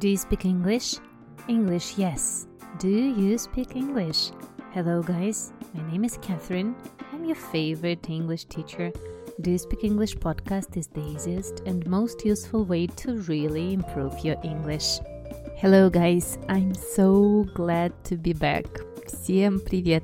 Do you speak English? English, yes. Do you speak English? Hello, guys. My name is Catherine. I'm your favorite English teacher. Do You Speak English podcast is the easiest and most useful way to really improve your English. Hello, guys. I'm so glad to be back. Всем привет!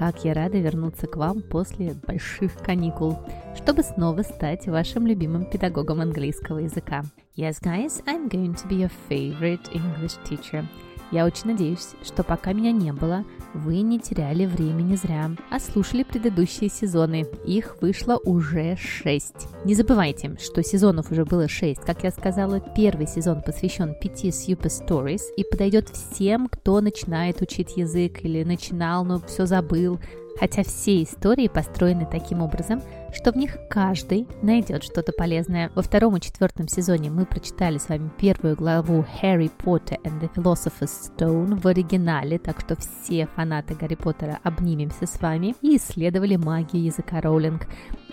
Как я рада вернуться к вам после больших каникул, чтобы снова стать вашим любимым педагогом английского языка. Yes, guys, I'm going to be your favorite English teacher. Я очень надеюсь, что пока меня не было, вы не теряли времени зря, а слушали предыдущие сезоны. Их вышло уже 6. Не забывайте, что сезонов уже было 6. Как я сказала, первый сезон посвящен 5 Super Stories и подойдет всем, кто начинает учить язык или начинал, но все забыл, хотя все истории построены таким образом, что в них каждый найдет что-то полезное. Во втором и четвертом сезоне мы прочитали с вами первую главу Harry Potter and the Philosopher's Stone в оригинале, так что все фанаты Гарри Поттера обнимемся с вами и исследовали магию языка Роулинг.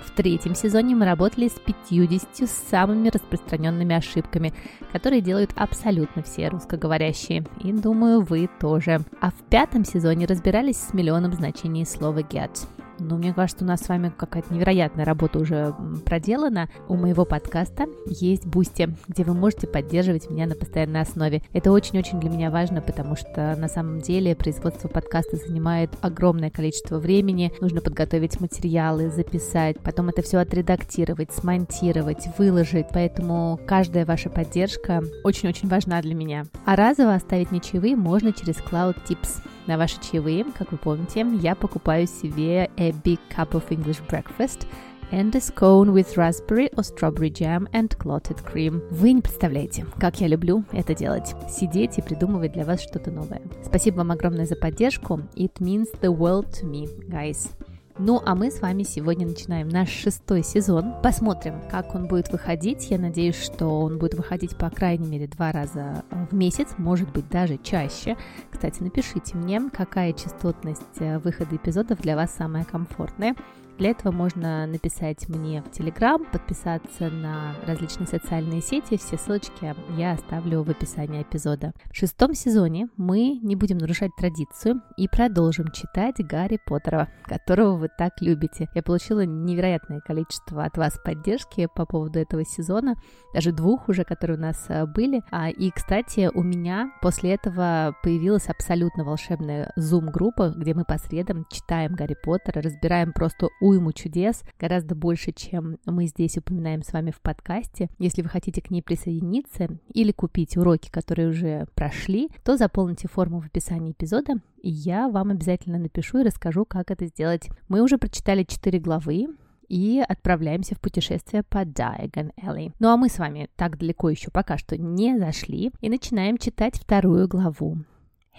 В третьем сезоне мы работали с 50 самыми распространенными ошибками, которые делают абсолютно все русскоговорящие. И думаю, вы тоже. А в пятом сезоне разбирались с миллионом значений слова get. Но мне кажется, у нас с вами какая-то невероятная работа уже проделана. У моего подкаста есть Boosty, где вы можете поддерживать меня на постоянной основе. Это очень-очень для меня важно, потому что на самом деле производство подкаста занимает огромное количество времени. Нужно подготовить материалы, записать, потом это все отредактировать, смонтировать, выложить. Поэтому каждая ваша поддержка очень-очень важна для меня. А разово оставить чаевые можно через Cloud Tips. На ваши чаевые, как вы помните, я покупаю себе a big cup of English breakfast and a scone with raspberry or strawberry jam and clotted cream. Вы не представляете, как я люблю это делать. Сидеть и придумывать для вас что-то новое. Спасибо вам огромное за поддержку. It means the world to me, guys. Ну, а мы с вами сегодня начинаем наш шестой сезон. Посмотрим, как он будет выходить. Я надеюсь, что он будет выходить по крайней мере два раза в месяц, может быть даже чаще. Кстати, напишите мне, какая частотность э, выхода эпизодов для вас самая комфортная. Для этого можно написать мне в Телеграм, подписаться на различные социальные сети. Все ссылочки я оставлю в описании эпизода. В шестом сезоне мы не будем нарушать традицию и продолжим читать Гарри Поттера, которого вы так любите. Я получила невероятное количество от вас поддержки по поводу этого сезона, даже двух уже, которые у нас э, были. А, и, кстати, у меня после этого появилась абсолютно волшебная Zoom-группа, где мы по средам читаем Гарри Поттера, разбираем просто уйму чудес, гораздо больше, чем мы здесь упоминаем с вами в подкасте. Если вы хотите к ней присоединиться или купить уроки, которые уже прошли, то заполните форму в описании эпизода, и я вам обязательно напишу и расскажу, как это сделать. Мы уже прочитали 4 главы, и отправляемся в путешествие по Diagon Alley. Ну а мы с вами так далеко еще пока что не зашли и начинаем читать вторую главу.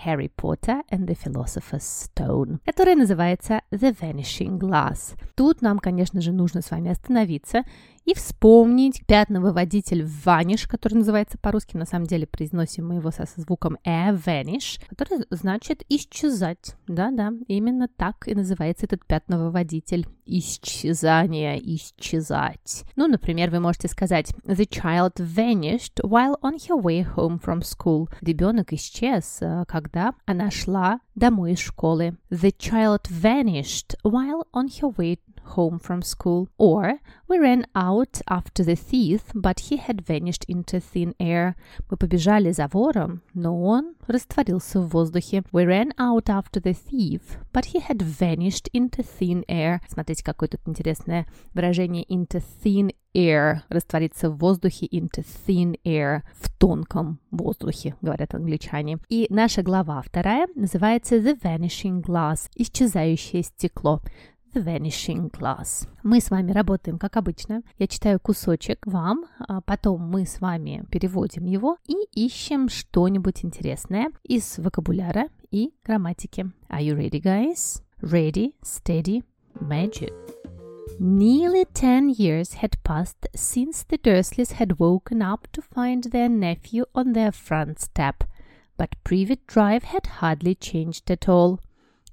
Harry Potter and the Philosopher's Stone, которая называется The Vanishing Glass. Тут нам, конечно же, нужно с вами остановиться и вспомнить пятновыводитель vanish, который называется по-русски, на самом деле произносим мы его со звуком e, vanish, который значит исчезать. Да-да, именно так и называется этот пятновыводитель. Исчезание, исчезать. Ну, например, вы можете сказать The child vanished while on her way home from school. Ребенок исчез, э, когда она шла домой из школы. The child vanished while on her way home from school. Or we ran out after the thief, but he had vanished into thin air. Мы побежали за вором, но он растворился в воздухе. We ran out after the thief, but he had vanished into thin air. Смотрите, какое тут интересное выражение into thin air, раствориться в воздухе into thin air, в тонком воздухе, говорят англичане. И наша глава вторая называется The Vanishing Glass, исчезающее стекло. The Vanishing Glass. Мы с вами работаем, как обычно. Я читаю кусочек вам, а потом мы с вами переводим его и ищем что-нибудь интересное из вокабуляра и грамматики. Are you ready, guys? Ready, steady, magic. Nearly ten years had passed since the Dursleys had woken up to find their nephew on their front step, but Privet Drive had hardly changed at all.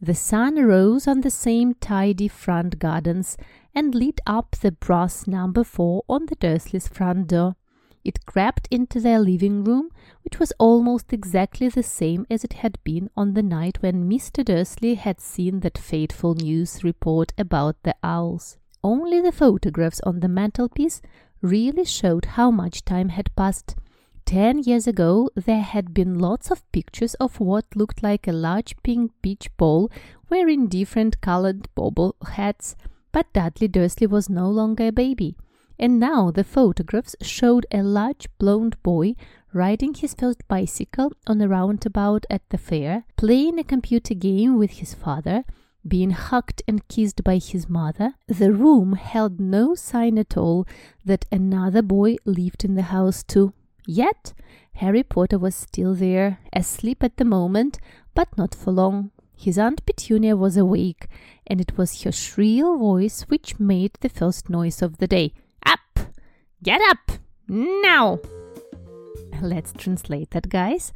The sun rose on the same tidy front gardens and lit up the brass number four on the Dursleys' front door. It crept into their living room, which was almost exactly the same as it had been on the night when Mr. Dursley had seen that fateful news report about the owls. Only the photographs on the mantelpiece really showed how much time had passed. Ten years ago, there had been lots of pictures of what looked like a large pink beach ball wearing different colored bobble hats, but Dudley Dursley was no longer a baby. And now the photographs showed a large blond boy riding his first bicycle on a roundabout at the fair, playing a computer game with his father, being hugged and kissed by his mother. The room held no sign at all that another boy lived in the house too. Yet Harry Potter was still there, asleep at the moment, but not for long. His Aunt Petunia was awake, and it was her shrill voice which made the first noise of the day. Up! Get up! Now! Let's translate that, guys.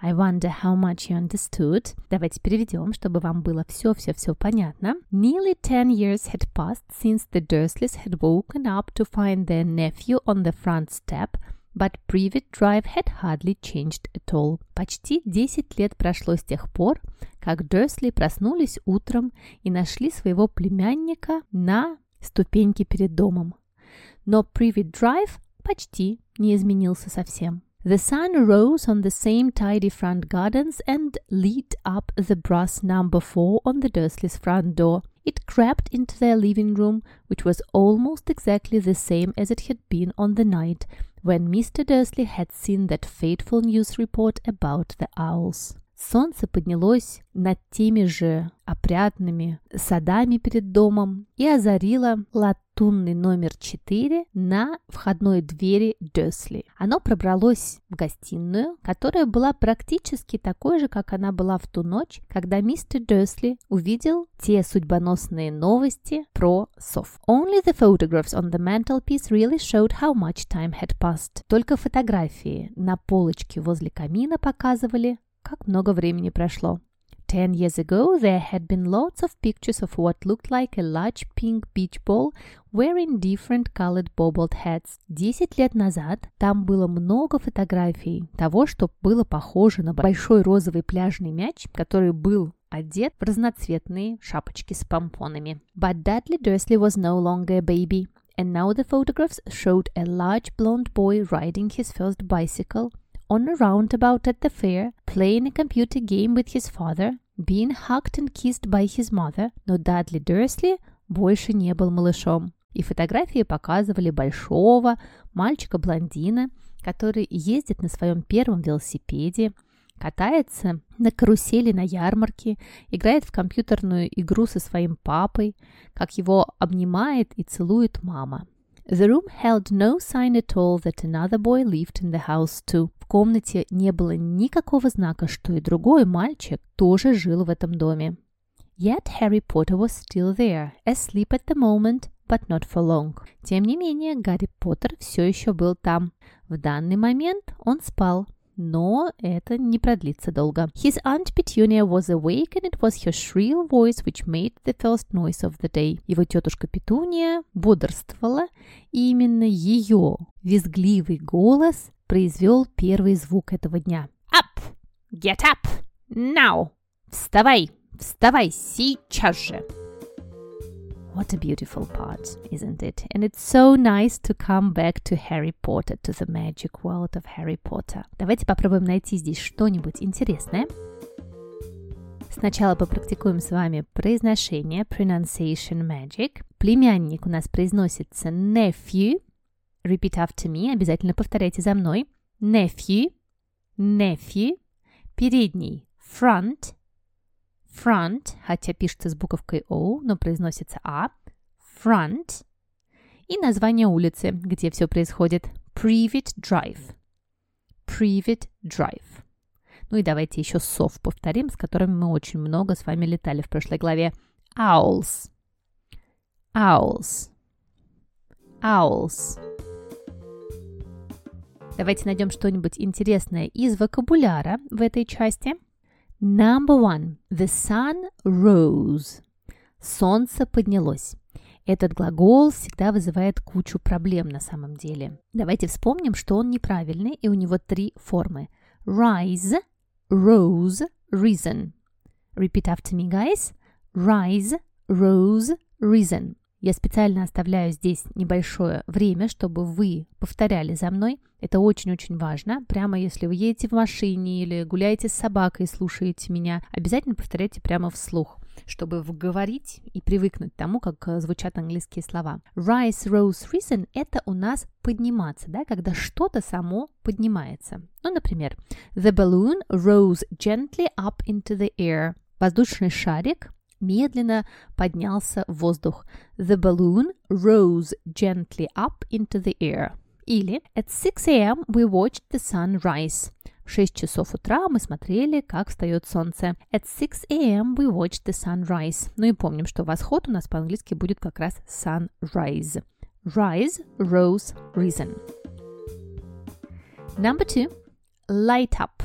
I wonder how much you understood. Давайте переведем, чтобы вам было все-все-все понятно. Nearly 10 years had passed since the Dursleys had woken up to find their nephew on the front step but Privet Drive had hardly changed at all. Почти 10 лет прошло с тех пор, как Дерсли проснулись утром и нашли своего племянника на ступеньке перед домом. Но Privet Drive почти не изменился совсем. The sun rose on the same tidy front gardens and lit up the brass number four on the Dursleys' front door. It crept into their living room, which was almost exactly the same as it had been on the night when Mr. Dursley had seen that fateful news report about the owls. Солнце поднялось над теми же опрятными садами перед домом и озарило латунный номер 4 на входной двери Дёсли. Оно пробралось в гостиную, которая была практически такой же, как она была в ту ночь, когда мистер Дёсли увидел те судьбоносные новости про сов. Only the photographs on the mantelpiece really showed how much time had passed. Только фотографии на полочке возле камина показывали, как много времени прошло. Ten years ago, there had been lots of pictures of what looked like a large pink beach ball wearing different colored bobbled hats. Десять лет назад там было много фотографий того, что было похоже на большой розовый пляжный мяч, который был одет в разноцветные шапочки с помпонами. But Dudley Dursley was no longer a baby, and now the photographs showed a large blonde boy riding his first bicycle on a roundabout at the fair, playing a computer game with his father, being hugged and kissed by his mother, но Дадли Дерсли больше не был малышом. И фотографии показывали большого мальчика-блондина, который ездит на своем первом велосипеде, катается на карусели на ярмарке, играет в компьютерную игру со своим папой, как его обнимает и целует мама. The room held no sign at all that another boy lived in the house too. В комнате не было никакого знака, что и другой мальчик тоже жил в этом доме. Yet Harry Potter was still there, asleep at the moment, but not for long. Тем не менее, Гарри Поттер все еще был там. В данный момент он спал, но это не продлится долго. His aunt Petunia was awake and it was her shrill voice which made the first noise of the day. Его тетушка Петуния бодрствовала, и именно ее визгливый голос произвел первый звук этого дня. Up! Get up! Now! Вставай! Вставай сейчас же! What a beautiful part, isn't it? And it's so nice to come back to Harry Potter, to the magic world of Harry Potter. Давайте попробуем найти здесь что-нибудь интересное. Сначала попрактикуем с вами произношение, pronunciation magic. Племянник у нас произносится nephew. Repeat after me, обязательно повторяйте за мной. Nephew, nephew. Передний front, front, хотя пишется с буковкой O, но произносится А, front, и название улицы, где все происходит, Privet Drive. Privet Drive. Ну и давайте еще сов повторим, с которыми мы очень много с вами летали в прошлой главе. Owls. Owls. Owls. Давайте найдем что-нибудь интересное из вокабуляра в этой части – Number one. The sun rose. Солнце поднялось. Этот глагол всегда вызывает кучу проблем на самом деле. Давайте вспомним, что он неправильный, и у него три формы. Rise, rose, risen. Repeat after me, guys. Rise, rose, risen. Я специально оставляю здесь небольшое время, чтобы вы повторяли за мной. Это очень-очень важно. Прямо если вы едете в машине или гуляете с собакой и слушаете меня, обязательно повторяйте прямо вслух чтобы вговорить и привыкнуть к тому, как э, звучат английские слова. Rise, rose, risen – это у нас подниматься, да, когда что-то само поднимается. Ну, например, the balloon rose gently up into the air. Воздушный шарик медленно поднялся в воздух. The balloon rose gently up into the air. Или At 6 a.m. we watched the sun rise. В 6 часов утра мы смотрели, как встает солнце. At 6 a.m. we watched the sun rise. Ну и помним, что восход у нас по-английски будет как раз sunrise. Rise, rose, risen. Number two. Light up.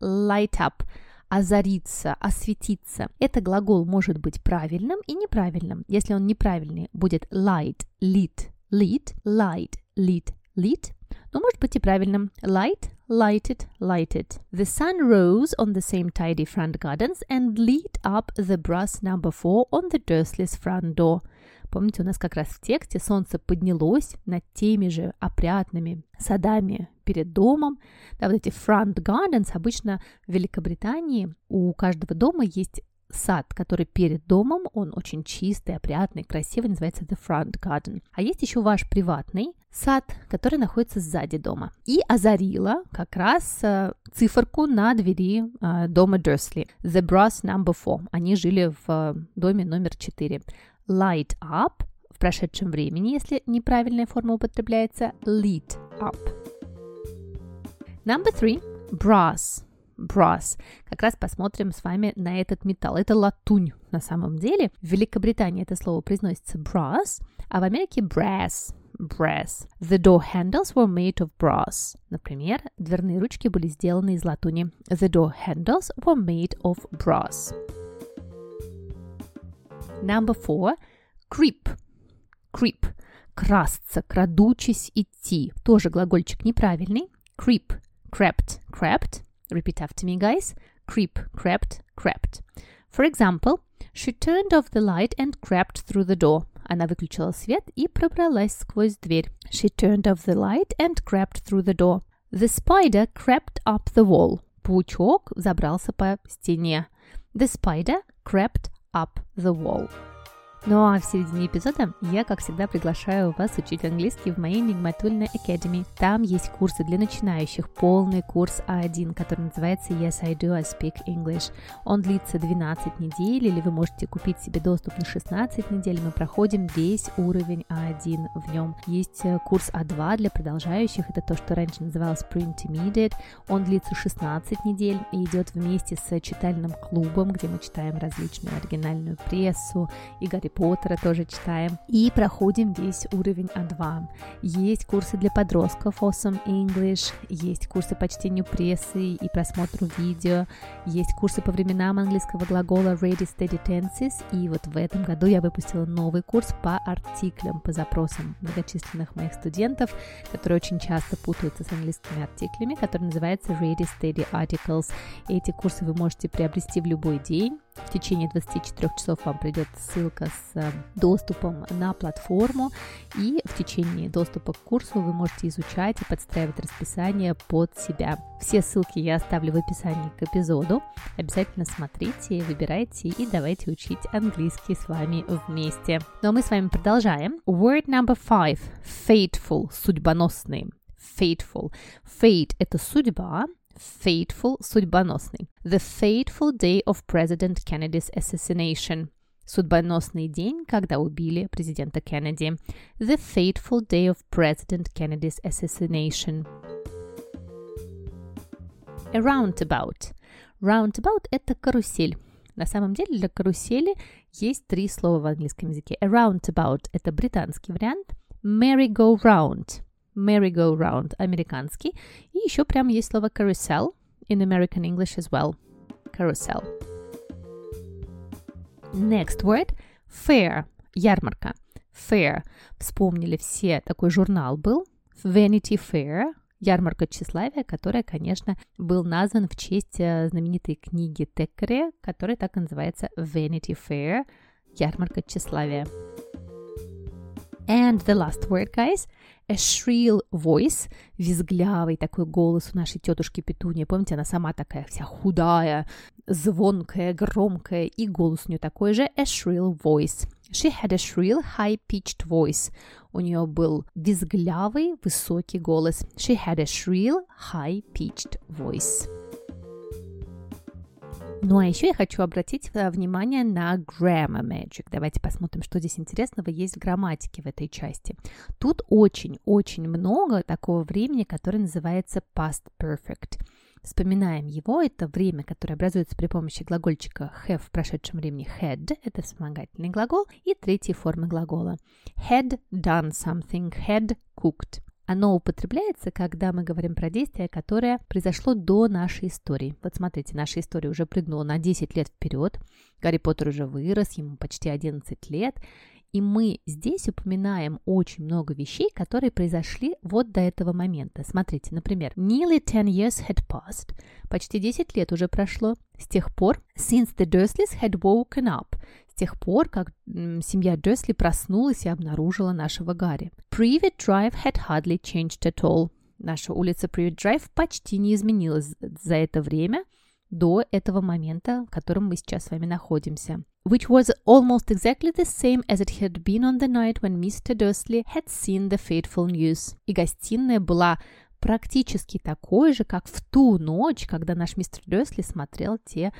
Light up озариться, осветиться. Это глагол может быть правильным и неправильным. Если он неправильный, будет light, lit, lit, light, lit, lit. Но может быть и правильным. Light, lighted, lighted. The sun rose on the same tidy front gardens and lit up the brass number four on the Dursleys front door. Помните, у нас как раз в тексте солнце поднялось над теми же опрятными садами перед домом. Да, вот эти front gardens обычно в Великобритании у каждого дома есть сад, который перед домом, он очень чистый, опрятный, красивый, называется the front garden. А есть еще ваш приватный сад, который находится сзади дома. И озарила как раз э, циферку на двери э, дома Дерсли. The brass number four. Они жили в э, доме номер 4 light up в прошедшем времени, если неправильная форма употребляется, lit up. Number three, brass. Brass. Как раз посмотрим с вами на этот металл. Это латунь на самом деле. В Великобритании это слово произносится brass, а в Америке brass. Brass. The door handles were made of brass. Например, дверные ручки были сделаны из латуни. The door handles were made of brass. Number four. Creep. Creep. Красться, крадучись, идти. Тоже глагольчик неправильный. Creep. Crept. Crept. Repeat after me, guys. Creep. Crept. Crept. For example, she turned off the light and crept through the door. Она выключила свет и пробралась сквозь дверь. She turned off the light and crept through the door. The spider crept up the wall. Паучок забрался по стене. The spider crept up the wall. Ну а в середине эпизода я, как всегда, приглашаю вас учить английский в моей Нигматульной Academy. Там есть курсы для начинающих, полный курс А1, который называется Yes, I do, I speak English. Он длится 12 недель, или вы можете купить себе доступ на 16 недель. Мы проходим весь уровень А1 в нем. Есть э, курс А2 для продолжающих, это то, что раньше называлось Pre-Intermediate. Он длится 16 недель и идет вместе с читальным клубом, где мы читаем различную оригинальную прессу и Гарри Поттера тоже читаем. И проходим весь уровень А2. Есть курсы для подростков Awesome English, есть курсы по чтению прессы и просмотру видео, есть курсы по временам английского глагола Ready Steady Tenses, и вот в этом году я выпустила новый курс по артиклям, по запросам многочисленных моих студентов, которые очень часто путаются с английскими артиклями, который называется Ready Steady Articles. Эти курсы вы можете приобрести в любой день, в течение 24 часов вам придет ссылка с э, доступом на платформу, и в течение доступа к курсу вы можете изучать и подстраивать расписание под себя. Все ссылки я оставлю в описании к эпизоду. Обязательно смотрите, выбирайте и давайте учить английский с вами вместе. Ну а мы с вами продолжаем. Word number five. Fateful. Судьбоносный. Fateful. Fate – это судьба, fateful, судьбоносный. The fateful day of President Kennedy's assassination. Судьбоносный день, когда убили президента Кеннеди. The fateful day of President Kennedy's assassination. A roundabout. Roundabout – это карусель. На самом деле для карусели есть три слова в английском языке. A roundabout – это британский вариант. Merry-go-round merry-go-round американский. И еще прям есть слово carousel in American English as well. Carousel. Next word – fair – ярмарка. Fair. Вспомнили все, такой журнал был. Vanity Fair, ярмарка тщеславия, которая, конечно, был назван в честь э, знаменитой книги Теккере, которая так и называется Vanity Fair, ярмарка тщеславия. And the last word, guys, a shrill voice, визглявый такой голос у нашей тетушки Петуни. Помните, она сама такая вся худая, звонкая, громкая, и голос у нее такой же, a shrill voice. She had a shrill, high-pitched voice. У нее был визглявый, высокий голос. She had a shrill, high-pitched voice. Ну а еще я хочу обратить э, внимание на grammar magic. Давайте посмотрим, что здесь интересного есть в грамматике в этой части. Тут очень-очень много такого времени, которое называется past perfect. Вспоминаем его, это время, которое образуется при помощи глагольчика have в прошедшем времени had, это вспомогательный глагол, и третьей формы глагола. Had done something, had cooked. Оно употребляется, когда мы говорим про действие, которое произошло до нашей истории. Вот смотрите, наша история уже прыгнула на 10 лет вперед. Гарри Поттер уже вырос, ему почти 11 лет. И мы здесь упоминаем очень много вещей, которые произошли вот до этого момента. Смотрите, например, nearly 10 years had passed. Почти 10 лет уже прошло с тех пор, since the Dursleys had woken up. Тех пор, как семья Дерсли проснулась и обнаружила нашего Гарри. Privet Drive had hardly changed at all. Наша улица Privet Drive почти не изменилась за это время – до этого момента, в котором мы сейчас с вами находимся. Which was almost exactly the same as it had been on the night when Mr. Dursley had seen the fateful news. И гостиная была практически такой же, как в ту ночь, когда наш мистер Дерсли смотрел те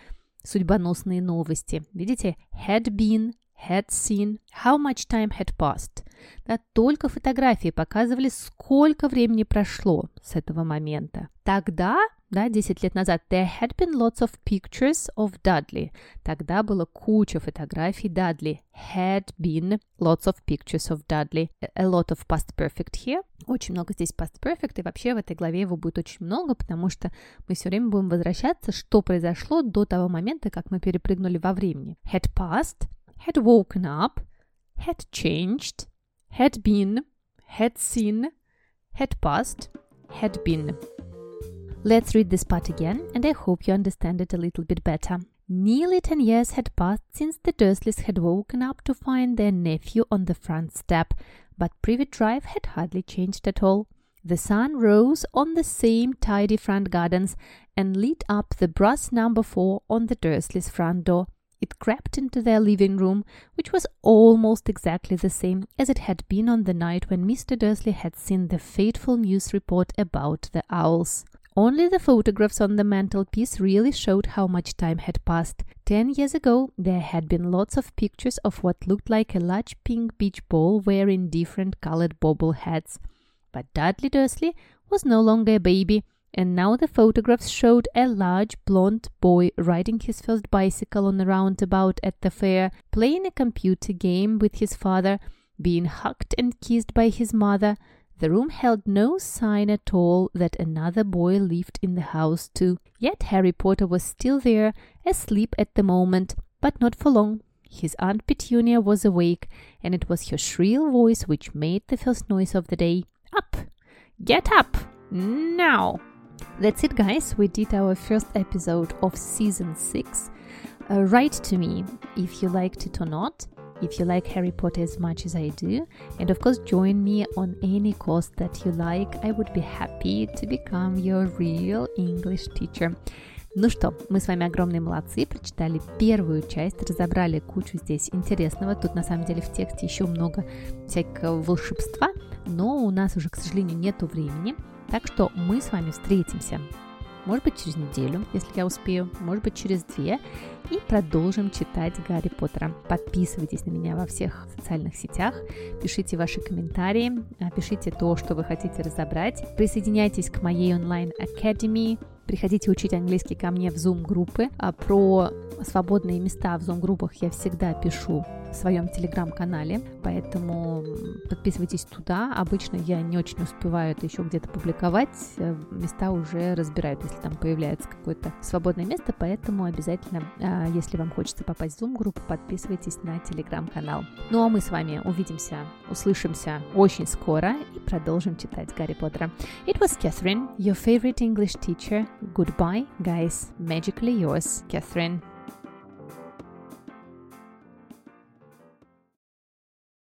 судьбоносные новости. Видите? Had been, had seen, how much time had passed. Да, только фотографии показывали, сколько времени прошло с этого момента. Тогда да, 10 лет назад, there had been lots of pictures of Dudley. Тогда было куча фотографий Дадли. Had been lots of pictures of Dudley. A lot of past perfect here. Очень много здесь past perfect, и вообще в этой главе его будет очень много, потому что мы все время будем возвращаться, что произошло до того момента, как мы перепрыгнули во времени. Had passed, had woken up, had changed, had been, had seen, had passed, had been. Let's read this part again, and I hope you understand it a little bit better. Nearly ten years had passed since the Dursleys had woken up to find their nephew on the front step, but Privet Drive had hardly changed at all. The sun rose on the same tidy front gardens and lit up the brass number four on the Dursleys' front door. It crept into their living room, which was almost exactly the same as it had been on the night when Mr. Dursley had seen the fateful news report about the owls. Only the photographs on the mantelpiece really showed how much time had passed. Ten years ago, there had been lots of pictures of what looked like a large pink beach ball wearing different colored bobble hats. But Dudley Dursley was no longer a baby, and now the photographs showed a large blond boy riding his first bicycle on a roundabout at the fair, playing a computer game with his father, being hugged and kissed by his mother, the room held no sign at all that another boy lived in the house too. Yet Harry Potter was still there, asleep at the moment, but not for long. His Aunt Petunia was awake, and it was her shrill voice which made the first noise of the day. Up! Get up! Now! That's it, guys. We did our first episode of season 6. Uh, write to me if you liked it or not if you like Harry Potter as much as I do. And of course, join me on any course that you like. I would be happy to become your real English teacher. Ну что, мы с вами огромные молодцы, прочитали первую часть, разобрали кучу здесь интересного. Тут на самом деле в тексте еще много всякого волшебства, но у нас уже, к сожалению, нету времени. Так что мы с вами встретимся может быть через неделю, если я успею, может быть через две, и продолжим читать Гарри Поттера. Подписывайтесь на меня во всех социальных сетях, пишите ваши комментарии, пишите то, что вы хотите разобрать, присоединяйтесь к моей онлайн академии, приходите учить английский ко мне в Zoom-группы. А про свободные места в Zoom-группах я всегда пишу в своем телеграм-канале, поэтому подписывайтесь туда. Обычно я не очень успеваю это еще где-то публиковать, э, места уже разбирают, если там появляется какое-то свободное место, поэтому обязательно, а, если вам хочется попасть в Zoom-группу, подписывайтесь на телеграм-канал. Ну а мы с вами увидимся, услышимся очень скоро и продолжим читать Гарри Поттера. It was Catherine, your favorite English teacher. Goodbye, guys. Magically yours, Catherine.